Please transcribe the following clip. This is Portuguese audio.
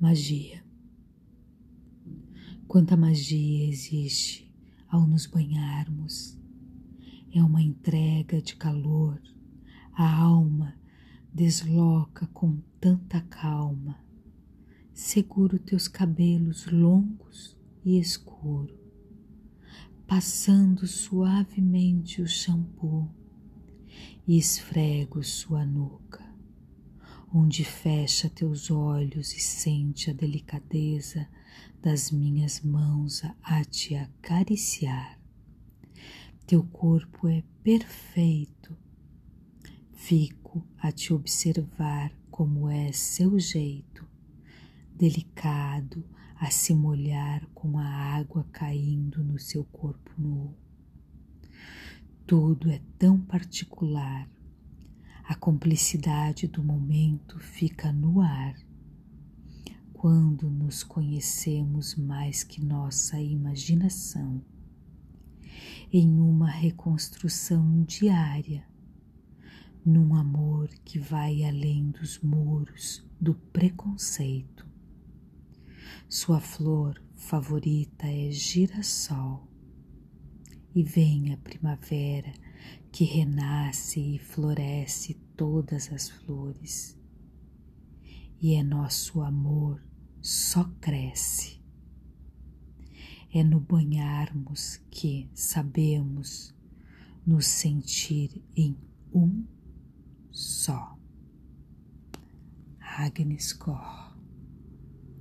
Magia. Quanta magia existe ao nos banharmos. É uma entrega de calor. A alma desloca com tanta calma. Seguro teus cabelos longos e escuro, passando suavemente o shampoo e esfrego sua nuca onde fecha teus olhos e sente a delicadeza das minhas mãos a te acariciar. Teu corpo é perfeito. Fico a te observar como é seu jeito, delicado a se molhar com a água caindo no seu corpo nu. Tudo é tão particular a complicidade do momento fica no ar quando nos conhecemos mais que nossa imaginação, em uma reconstrução diária, num amor que vai além dos muros do preconceito. Sua flor favorita é girassol, e vem a primavera que renasce e floresce todas as flores, e é nosso amor só cresce. É no banharmos que sabemos nos sentir em um só. Agnes Cor